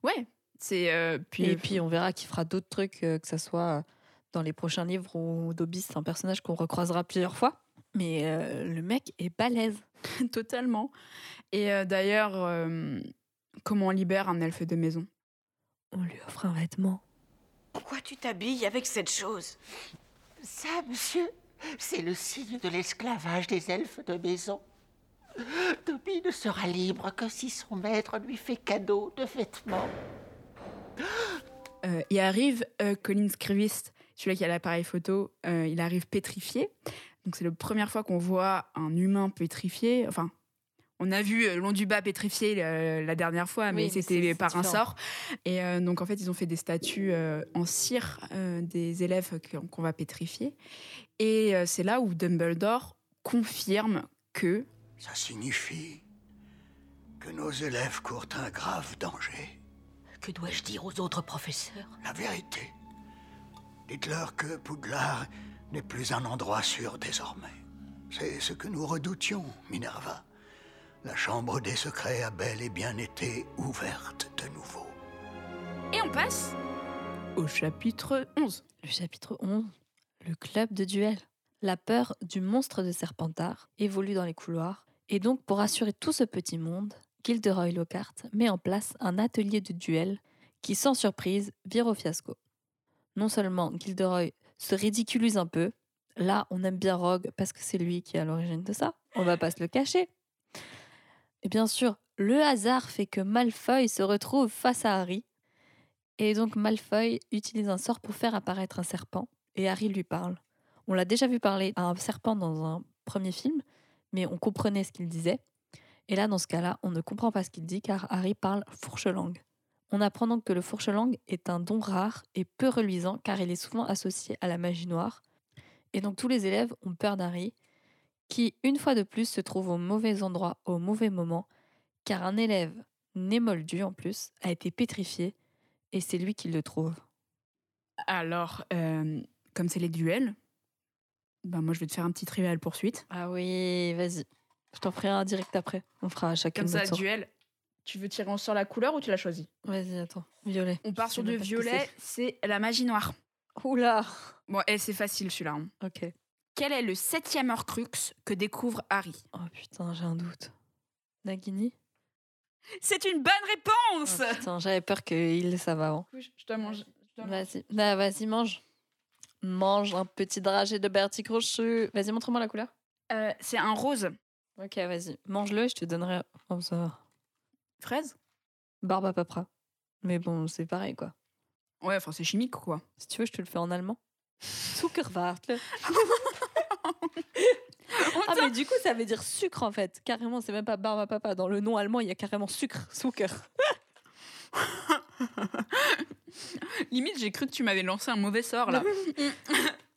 ouais. C'est. euh, puis, Et puis, on verra qu'il fera d'autres trucs, euh, que ce soit dans les prochains livres où Dobby, c'est un personnage qu'on recroisera plusieurs fois. Mais le mec est balèze. Totalement. Et d'ailleurs, comment on libère un elfe de maison? On lui offre un vêtement. Pourquoi tu t'habilles avec cette chose? Ça, monsieur, c'est le signe de l'esclavage des elfes de maison. Dobby ne sera libre que si son maître lui fait cadeau de vêtements. Euh, il arrive, euh, Colin Scrivist, celui qui a l'appareil photo, euh, il arrive pétrifié. Donc c'est la première fois qu'on voit un humain pétrifié. Enfin, on a vu euh, Long du bas pétrifié euh, la dernière fois, mais Oui, c'était par un sort. Et euh, donc en fait, ils ont fait des statues euh, en cire euh, des élèves qu'on va pétrifier. Et euh, c'est là où Dumbledore confirme que Ça signifie que nos élèves courent un grave danger. Que dois-je dire aux autres professeurs? La vérité. Dites-leur que Poudlard n'est plus un endroit sûr désormais. C'est ce que nous redoutions, Minerva. La chambre des secrets a bel et bien été ouverte de nouveau. Et on passe au chapitre 11. Le chapitre 11, le club de duel. La peur du monstre de Serpentard évolue dans les couloirs. Et donc, pour assurer tout ce petit monde, Gilderoy Lockhart met en place un atelier de duel qui, sans surprise, vire au fiasco. Non seulement Gilderoy se ridiculise un peu, là, on aime bien Rogue parce que c'est lui qui est à l'origine de ça, on va pas se le cacher. Et bien sûr, le hasard fait que Malfoy se retrouve face à Harry. Et donc Malfoy utilise un sort pour faire apparaître un serpent et Harry lui parle. On l'a déjà vu parler à un serpent dans un premier film, mais on comprenait ce qu'il disait. Et là, dans ce cas-là, on ne comprend pas ce qu'il dit car Harry parle fourche-langue. On apprend donc que le fourche-langue est un don rare et peu reluisant car il est souvent associé à la magie noire. Et donc tous les élèves ont peur d'Harry, qui, une fois de plus, se trouve au mauvais endroit au mauvais moment, car un élève, né moldu en plus, a été pétrifié et c'est lui qui le trouve. Alors, euh, comme c'est les duels, ben moi je vais te faire un petit trivial poursuite. Ah oui, vas-y. Je t'en ferai un direct après. On fera chacun Comme ça, duel. Tu veux tirer en sort la couleur ou tu l'as choisi Vas-y, attends. Violet. On part sur que violet, c'est la magie noire. Oula Bon, et c'est facile celui-là. hein. Ok. Quel est le septième Horcrux que découvre Harry? Oh putain, j'ai un doute. Nagini? C'est une bonne réponse Oh, Putain, j'avais peur qu'il le savent avant. Je dois manger. Vas-y, Bah, vas-y, mange. Mange un petit dragé de Bertie Crochu. Vas-y, montre-moi la couleur. Euh, c'est un rose. Ok, vas-y. Mange-le et je te donnerai. Oh, ça va. Fraise? Barbe à papra. Mais bon, c'est pareil, quoi. Ouais, enfin c'est chimique quoi. Si tu veux, je te le fais en allemand. Zuckerwart. ah, mais du coup, ça veut dire sucre en fait. Carrément, c'est même pas barbe à papa. Dans le nom allemand, il y a carrément sucre. Zucker. Limite, j'ai cru que tu m'avais lancé un mauvais sort là.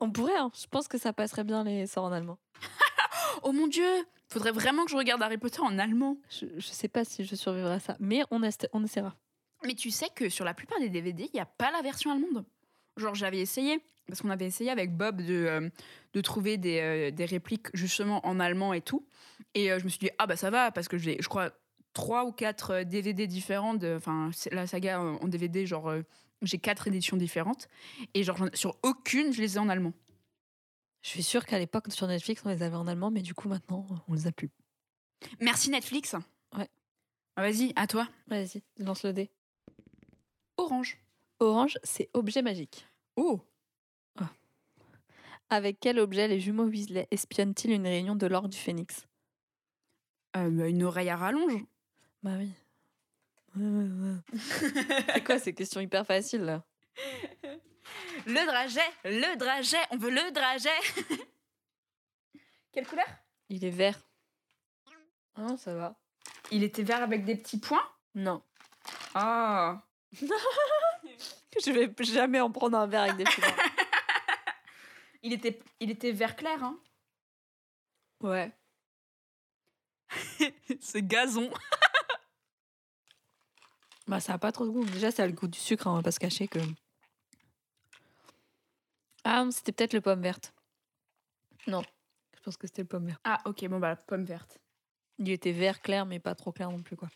On pourrait, hein. je pense que ça passerait bien les sorts en allemand. oh mon dieu Faudrait vraiment que je regarde Harry Potter en allemand. Je, je sais pas si je survivrai à ça, mais on, est- on essaiera. Mais tu sais que sur la plupart des DVD, il n'y a pas la version allemande. Genre, j'avais essayé, parce qu'on avait essayé avec Bob de, euh, de trouver des, euh, des répliques justement en allemand et tout. Et euh, je me suis dit, ah bah ça va, parce que j'ai, je crois, trois ou quatre DVD différents, enfin, la saga en DVD, genre, j'ai quatre éditions différentes. Et genre, sur aucune, je les ai en allemand. Je suis sûre qu'à l'époque, sur Netflix, on les avait en allemand, mais du coup, maintenant, on les a plus. Merci Netflix. Ouais. Ah, Vas-y, à toi. Vas-y, lance le dé. Orange. Orange, c'est objet magique. Oh Avec quel objet les jumeaux Weasley espionnent-ils une réunion de l'Ordre du Phénix? Euh, bah, Une oreille à rallonge. Bah oui. c'est quoi ces questions hyper faciles là? Le dragé, le dragé, on veut le dragé. Quelle couleur? Il est vert. Ah, ça va. Il était vert avec des petits points? Non. Ah. Je vais jamais en prendre un verre avec des points. Il était, il était vert clair, hein ouais. C'est gazon. Bah, ça a pas trop de goût. Déjà, ça a le goût du sucre, hein, on va pas se cacher que. Ah, c'était peut-être le pomme verte. Non, je pense que c'était le pomme vert. Ah, ok, bon, bah, pomme verte. Il était vert clair, mais pas trop clair non plus, quoi.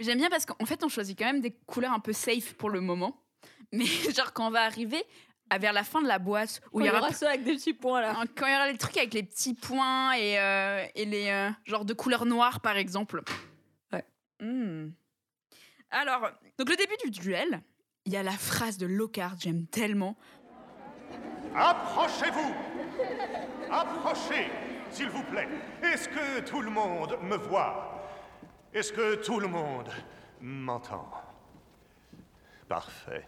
J'aime bien parce qu'en fait, on choisit quand même des couleurs un peu safe pour le moment. Mais genre, quand on va arriver à vers la fin de la boîte, où il y aura, ça avec des petits points là. quand il y aura les trucs avec les petits points et, euh, et les euh, genres de couleurs noires, par exemple. Ouais. Hmm. Alors, donc le début du duel, il y a la phrase de Lockhart, j'aime tellement. Approchez-vous Approchez, s'il vous plaît. Est-ce que tout le monde me voit? Est-ce que tout le monde m'entend? Parfait.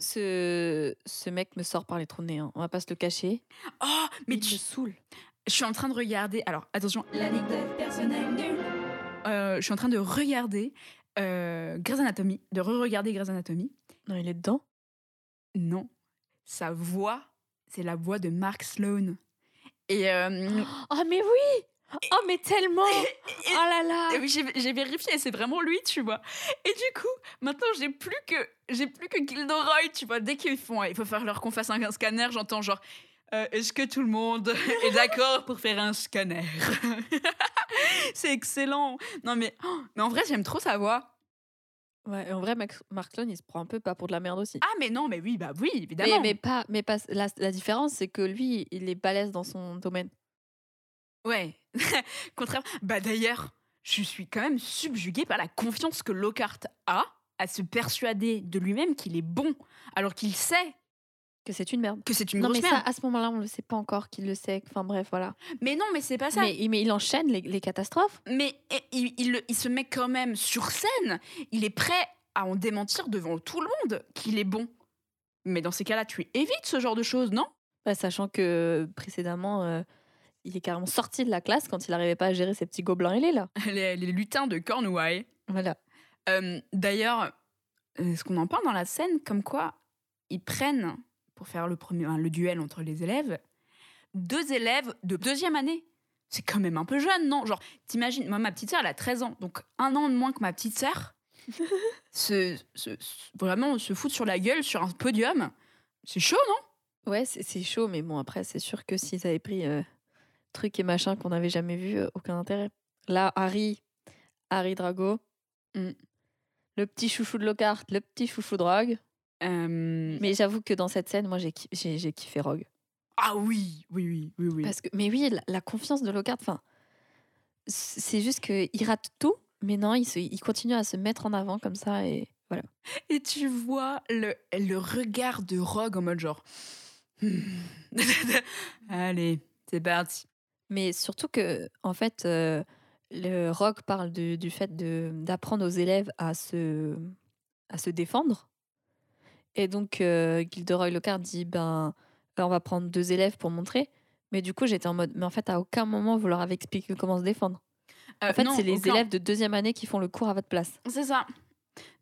Ce... ce mec me sort par les trous de nez, hein. on va pas se le cacher. Oh, mais Il tu... me saoule. Je suis en train de regarder. Alors, attention, l'anecdote personnelle nulle. Euh, je suis en train de regarder euh, Grey's Anatomy, de re-regarder Grey's Anatomy. Non, il est dedans? Non, sa voix, c'est la voix de Mark Sloan. Et euh, Oh, mais oui Oh, mais tellement Oh là là oui, j'ai vérifié, c'est vraiment lui, tu vois. Et du coup, maintenant, j'ai plus que j'ai plus que Gilderoy, tu vois. Dès qu'ils font, il faut faire leur qu'on fasse un, un scanner, j'entends genre. euh, Est-ce que tout le monde est d'accord pour faire un scanner? C'est excellent. Non mais, oh, mais en vrai, j'aime trop sa voix. Ouais, en vrai, Max- Mark il se prend un peu pas pour de la merde aussi. Ah mais non, mais oui, bah oui, évidemment. mais, mais pas, mais pas. La, la différence, c'est que lui, il est balèze dans son domaine. Ouais. Contraire. Bah d'ailleurs, je suis quand même subjuguée par la confiance que Lockhart a à se persuader de lui-même qu'il est bon, alors qu'il sait Que c'est une merde. que c'est une non, grosse mais merde. ça, à ce moment-là, on le sait pas encore qu'il le sait. Enfin bref, voilà. Mais non, mais c'est pas ça. Mais, il- mais il enchaîne les, les catastrophes. Mais il, il le- il se met quand même sur scène. Il est prêt à en démentir devant tout le monde qu'il est bon. Mais dans ces cas-là, tu évites ce genre de choses, non? Bah, sachant que précédemment, euh, il est carrément sorti de la classe quand il n'arrivait pas à gérer ses petits gobelins ailés là. les, les lutins de Cornouailles. Voilà. Euh, D'ailleurs, est-ce qu'on en parle dans la scène comme quoi ils prennent, pour faire le, premier, le duel entre les élèves, deux élèves de deuxième année? C'est quand même un peu jeune, non? Genre, t'imagines, moi, ma petite sœur, elle a 13 ans, donc un an de moins que ma petite sœur. se, se- se- vraiment se foutre sur la gueule sur un podium. C'est chaud, non? Ouais, c'est c'est chaud, mais bon, après, c'est sûr que s'ils avaient pris euh, trucs et machins qu'on n'avait jamais vu, euh, aucun intérêt. Là, Harry, Harry Drago, Mm. le petit chouchou de Lockhart, le petit chouchou de Rogue. Euh, Mais j'avoue que dans cette scène, moi, j'ai ki- j'ai j'ai kiffé Rogue. Ah oui, oui, oui, oui, oui. Parce que, mais oui, la, la confiance de Lockhart, enfin, c'est juste qu'il rate tout, mais non, il, se- il continue à se mettre en avant comme ça et voilà. Et tu vois le, le regard de Rogue en mode genre. Hmm. Allez, c'est parti. Mais surtout que, en fait, euh, le Rogue parle de- du fait de- d'apprendre aux élèves à se, à se défendre. Et donc, euh, Gilderoy Lockhart dit ben, on va prendre deux élèves pour montrer. Mais du coup, j'étais en mode mais en fait, à aucun moment, vous leur avez expliqué comment se défendre. Euh, en fait, c'est les aucun. élèves de deuxième année qui font le cours à votre place. C'est ça.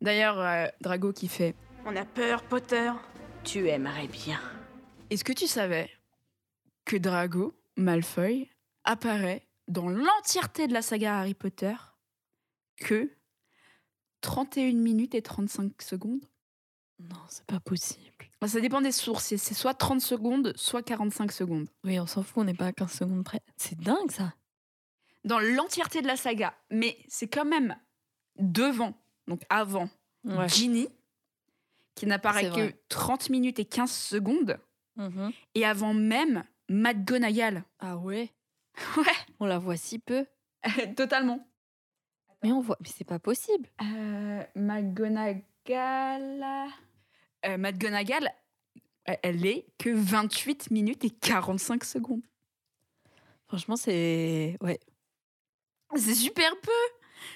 D'ailleurs, euh, Drago qui fait. On a peur, Potter. Tu aimerais bien. Est-ce que tu savais que Drago Malfoy apparaît dans l'entièreté de la saga Harry Potter que 31 minutes et 35 secondes Non, c'est pas possible. Bah, Ça dépend des sources. C'est soit 30 secondes, soit 45 secondes. Oui, on s'en fout, on n'est pas à 15 secondes près. C'est dingue ça. Dans l'entièreté de la saga. Mais c'est quand même devant, donc avant, Ouais. Ginny, qui n'apparaît que vrai. 30 minutes et 15 secondes, Mhm. et avant même McGonagall. Ah ouais Ouais, On la voit si peu. totalement. Mais on voit. Mais c'est pas possible. Euh, McGonagall. Euh, McGonagall, elle- est que 28 minutes et 45 secondes. Franchement, c'est. Ouais. C'est super peu.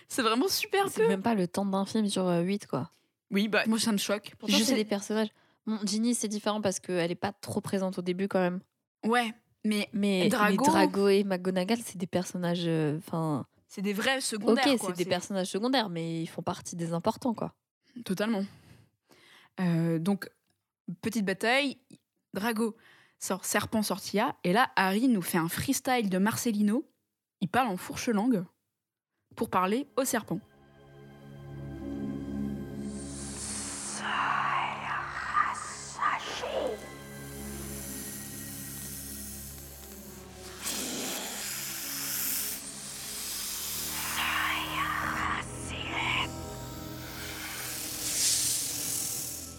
C'est vraiment super C'est peu. même pas le temps d'un film sur 8, quoi. Oui, bah moi ça me choque. Pourtant, Je c'est sais- des personnages. Bon, Ginny, c'est différent parce qu'elle est pas trop présente au début quand même. Ouais, mais Mais Drago- mais Drago et McGonagall, c'est des personnages. euh, c'est des vrais ok, secondaires. quoi. c'est des personnages secondaires, mais ils font partie des importants, quoi. Totalement. Euh, donc, petite bataille. Drago sort serpent sortilla. Et là, Harry nous fait un freestyle de Marcelino. Il parle en fourche-langue pour parler au serpent.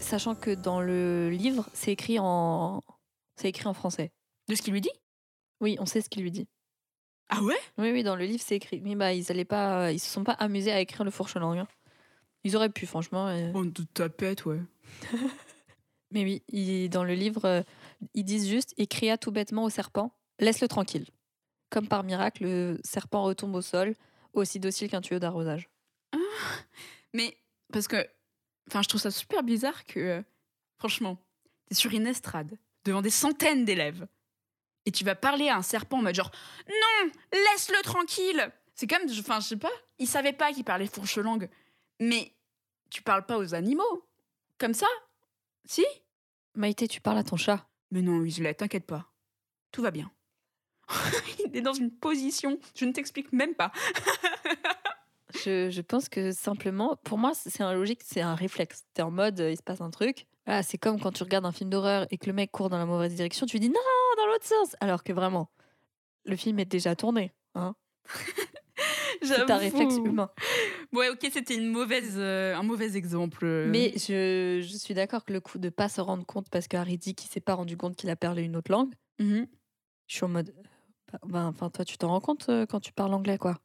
Sachant que dans le livre, c'est écrit en, c'est écrit en français. De ce qu'il lui dit? Oui, on sait ce qu'il lui dit. Ah ouais? Oui, oui, dans le livre, c'est écrit. Mais bah, ils allaient pas, ils se sont pas amusés à écrire le fourche langue. hein. Ils auraient pu, franchement. euh. Bon, de tapette, ouais. Mais oui, dans le livre, euh, ils disent juste il cria tout bêtement au serpent laisse-le tranquille. Comme par miracle, le serpent retombe au sol, aussi docile qu'un tuyau d'arrosage. Mais parce que, enfin, je trouve ça super bizarre que, euh, franchement, t'es sur une estrade devant des centaines d'élèves et tu vas parler à un serpent en mode genre non, laisse-le tranquille. C'est comme, enfin, je sais pas, il savait pas qu'il parlait fourche langue, mais tu parles pas aux animaux comme ça, si? Maïté, tu parles à ton chat. Mais non, Weasley, t'inquiète pas, tout va bien. il est dans une position, je ne t'explique même pas. Je, je pense que simplement, pour moi, c'est un logique, c'est un réflexe. T'es en mode, euh, il se passe un truc. Voilà, c'est comme quand tu regardes un film d'horreur et que le mec court dans la mauvaise direction, tu dis non, dans l'autre sens. Alors que vraiment, le film est déjà tourné. Hein c'est un réflexe humain. Ouais, ok, c'était une mauvaise, euh, un mauvais exemple. euh. Mais je, je suis d'accord que le coup de pas se rendre compte parce que Harry dit qu'il s'est pas rendu compte qu'il a parlé une autre langue. Mhm. Je suis en mode. bah, Enfin, toi, tu t'en rends compte euh, quand tu parles anglais, quoi.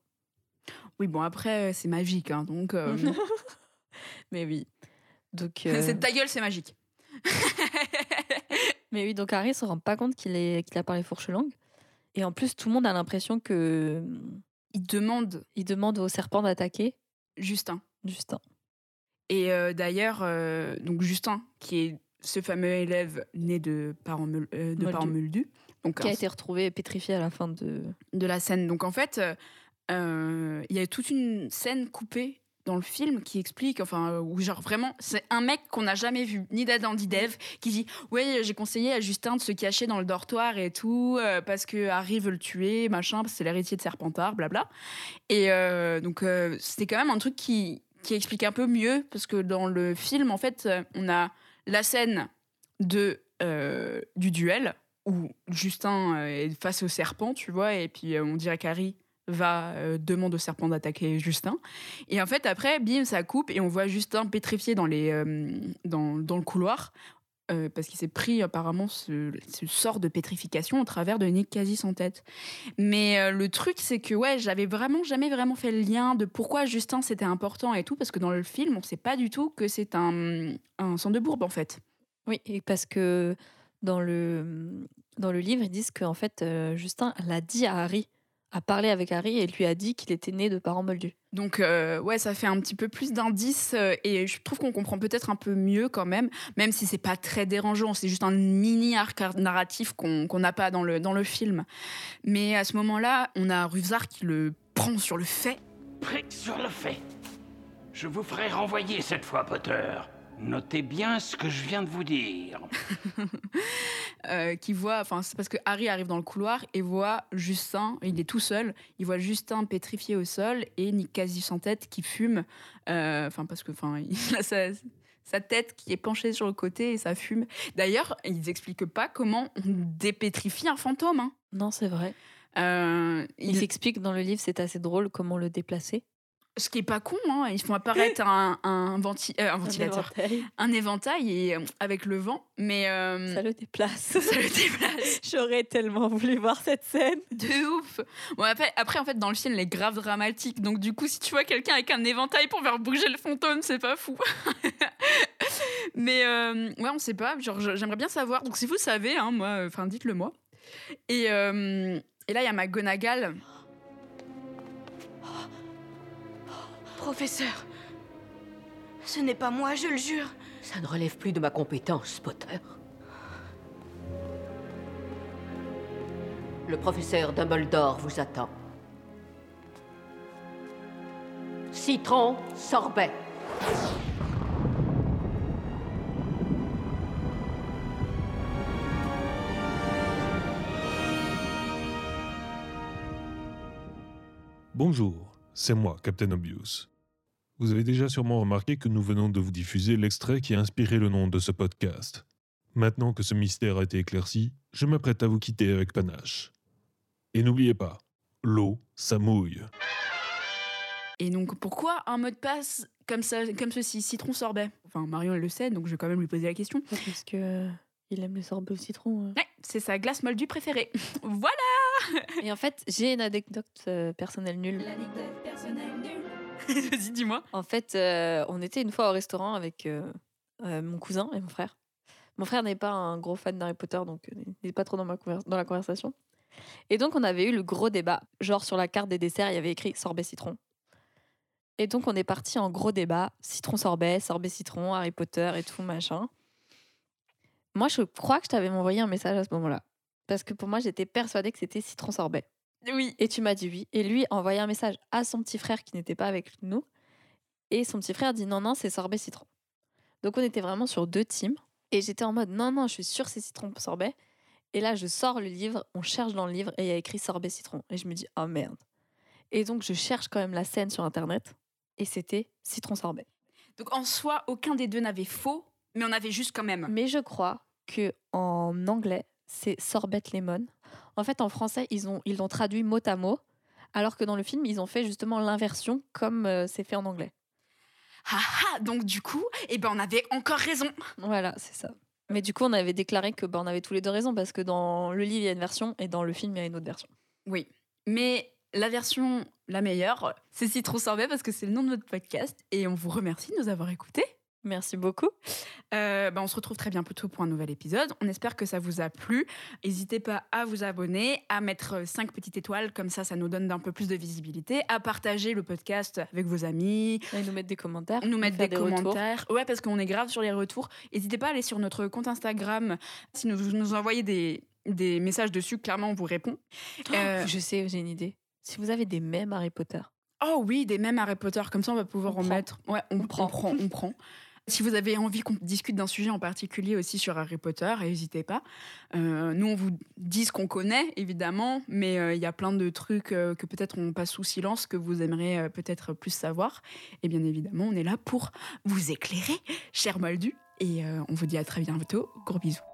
Oui, bon, après, c'est magique, hein, donc. euh, Mais oui. Donc. euh, c'est ta gueule, c'est magique. Mais oui, donc Harry se rend pas compte qu'il a parlé fourche langue. Et en plus, tout le monde a l'impression que Il demande il demande au serpent d'attaquer Justin. Justin. Et euh, d'ailleurs, euh, donc Justin, qui est ce fameux élève né de parents, meul- euh, de parents moldus, donc Qui a un- été retrouvé pétrifié à la fin de. de la scène. Donc en fait, euh, euh, il y a toute une scène coupée dans le film qui explique, enfin, euh, où genre vraiment, c'est un mec qu'on n'a jamais vu, ni d'Adam ni d'Eve, qui dit Ouais, j'ai conseillé à Justin de se cacher dans le dortoir et tout, euh, parce que Harry veut le tuer, machin, parce que c'est l'héritier de Serpentard, blabla. Et euh, donc, euh, c'était quand même un truc qui, qui explique un peu mieux, parce que dans le film, en fait, euh, on a la scène de, euh, du duel, où Justin euh, est face au serpent, tu vois, et puis euh, on dirait qu'Harry va euh, demande au serpent d'attaquer Justin. Et en fait, après, bim, ça coupe et on voit Justin pétrifié dans, les, euh, dans, dans le couloir. euh, parce qu'il s'est pris apparemment ce, sort de pétrification au travers de Nick quasi sans tête. Mais le truc, c'est que ouais, j'avais vraiment jamais vraiment fait le lien de pourquoi Justin c'était important et tout, parce que dans le film, on sait pas du tout que c'est un, un sang de bourbe en fait. Oui, et parce que dans le, dans le livre, ils disent qu'en fait, Justin l'a dit à Harry, a parlé avec Harry et lui a dit qu'il était né de parents moldus. Donc euh, ouais, ça fait un petit peu plus d'indices euh, et je trouve qu'on comprend peut-être un peu mieux quand même, même si c'est pas très dérangeant, c'est juste un mini arc narratif qu'on qu'on n'a pas dans le, dans le film. Mais à ce moment-là, on a Rufzar qui le prend sur le fait. Pris sur le fait. Je vous ferai renvoyer cette fois, Potter. Notez bien ce que je viens de vous dire. euh, qui voit, enfin c'est parce que Harry arrive dans le couloir et voit Justin, il est tout seul, il voit Justin pétrifié au sol et Nick quasi sans tête qui fume, euh, enfin parce que enfin il a sa, sa tête qui est penchée sur le côté et ça fume. D'ailleurs, ils expliquent pas comment on dépétrifie un fantôme. hein. Non, c'est vrai. Euh, Il s'explique dans le livre, c'est assez drôle comment le déplacer. Ce qui est pas con, hein, ils font apparaître un, un, venti- euh, un ventilateur, éventail. un éventail et, euh, avec le vent, mais euh, Ça le déplace. ça le déplace. J'aurais tellement voulu voir cette scène. De ouf. Bon, après, après, en fait, dans le film, elle est grave dramatique. Donc, du coup, si tu vois quelqu'un avec un éventail pour faire bouger le fantôme, c'est pas fou. Mais ouais, on sait pas. Genre, j'aimerais bien savoir. Donc, si vous savez, hein, moi, enfin, dites-le moi. Et, et là, il y a McGonagall. Professeur, ce n'est pas moi, je le jure. Ça ne relève plus de ma compétence, Potter. Le professeur Dumbledore vous attend. Citron, sorbet. Bonjour, c'est moi, Captain Obvious. Vous avez déjà sûrement remarqué que nous venons de vous diffuser l'extrait qui a inspiré le nom de ce podcast. Maintenant que ce mystère a été éclairci, je m'apprête à vous quitter avec panache. Et n'oubliez pas, l'eau, ça mouille. Et donc, pourquoi un mot de passe comme, ça, comme ceci, citron sorbet? Enfin, Marion, elle le sait, donc je vais quand même lui poser la question. Parce que euh, il aime le sorbet au citron. euh. Ouais, c'est sa glace moldue préférée. voilà Et en fait, j'ai une anecdote euh, personnelle nulle. L'anecdote personnelle nulle. Vas-y, dis-moi. En fait, euh, on était une fois au restaurant avec euh, euh, mon cousin et mon frère. Mon frère n'est pas un gros fan d'Harry Potter, donc il n'est pas trop dans, ma la conversation. Et donc, on avait eu le gros débat. Genre, sur la carte des desserts, il y avait écrit sorbet citron. Et donc, on est parti en gros débat citron sorbet, sorbet citron, Harry Potter et tout, machin. Moi, je crois que je t'avais envoyé un message à ce moment-là. Parce que pour moi, j'étais persuadée que c'était citron sorbet. Oui. Et tu m'as dit oui. Et lui a envoyé un message à son petit frère qui n'était pas avec nous. Et son petit frère dit non, non, c'est sorbet citron. Donc on était vraiment sur deux teams. Et j'étais en mode non, non, je suis sûre c'est citron sorbet. Et là, je sors le livre, on cherche dans le livre et il y a écrit sorbet citron. Et je me dis oh merde. Et donc je cherche quand même la scène sur internet. Et c'était citron sorbet. Donc, en soi, aucun des deux n'avait faux, mais on avait juste quand même. Mais je crois que en anglais, c'est sorbet lemon. En fait, en français, ils ont ils l'ont traduit mot à mot, alors que dans le film, ils ont fait justement l'inversion comme euh, c'est fait en anglais. Ah ah Donc, du coup, eh ben, on avait encore raison. Voilà, c'est ça. Mais du coup, on avait déclaré que bah, on avait tous les deux raison parce que dans le livre, il y a une version et dans le film, il y a une autre version. Oui. Mais la version la meilleure, c'est Citron Sorbet parce que c'est le nom de notre podcast et on vous remercie de nous avoir écoutés. Merci beaucoup. Euh, bah, on se retrouve très bientôt pour un nouvel épisode. On espère que ça vous a plu. N'hésitez pas à vous abonner, à mettre 5 petites étoiles, comme ça, ça nous donne un peu plus de visibilité, à partager le podcast avec vos amis. Et nous mettre des commentaires. Nous mettre des, retours. commentaires. Ouais, parce qu'on est grave sur les retours. N'hésitez pas à aller sur notre compte Instagram. Si vous nous envoyez des, des messages dessus, clairement, on vous répond. Euh, Je sais, j'ai une idée. Si vous avez des mèmes Harry Potter, Oh oui, des mêmes Harry Potter, comme ça on va pouvoir On en prend. mettre. Ouais, on, On prend. on prend, on prend. Si vous avez envie qu'on discute d'un sujet en particulier aussi sur Harry Potter, n'hésitez pas. Euh, nous, on vous dit ce qu'on connaît, évidemment, mais euh, il y a plein de trucs euh, que peut-être on passe sous silence, que vous aimeriez peut-être plus savoir. Et bien évidemment, on est là pour vous éclairer, cher Moldu. Et on vous dit à très bientôt. Gros bisous.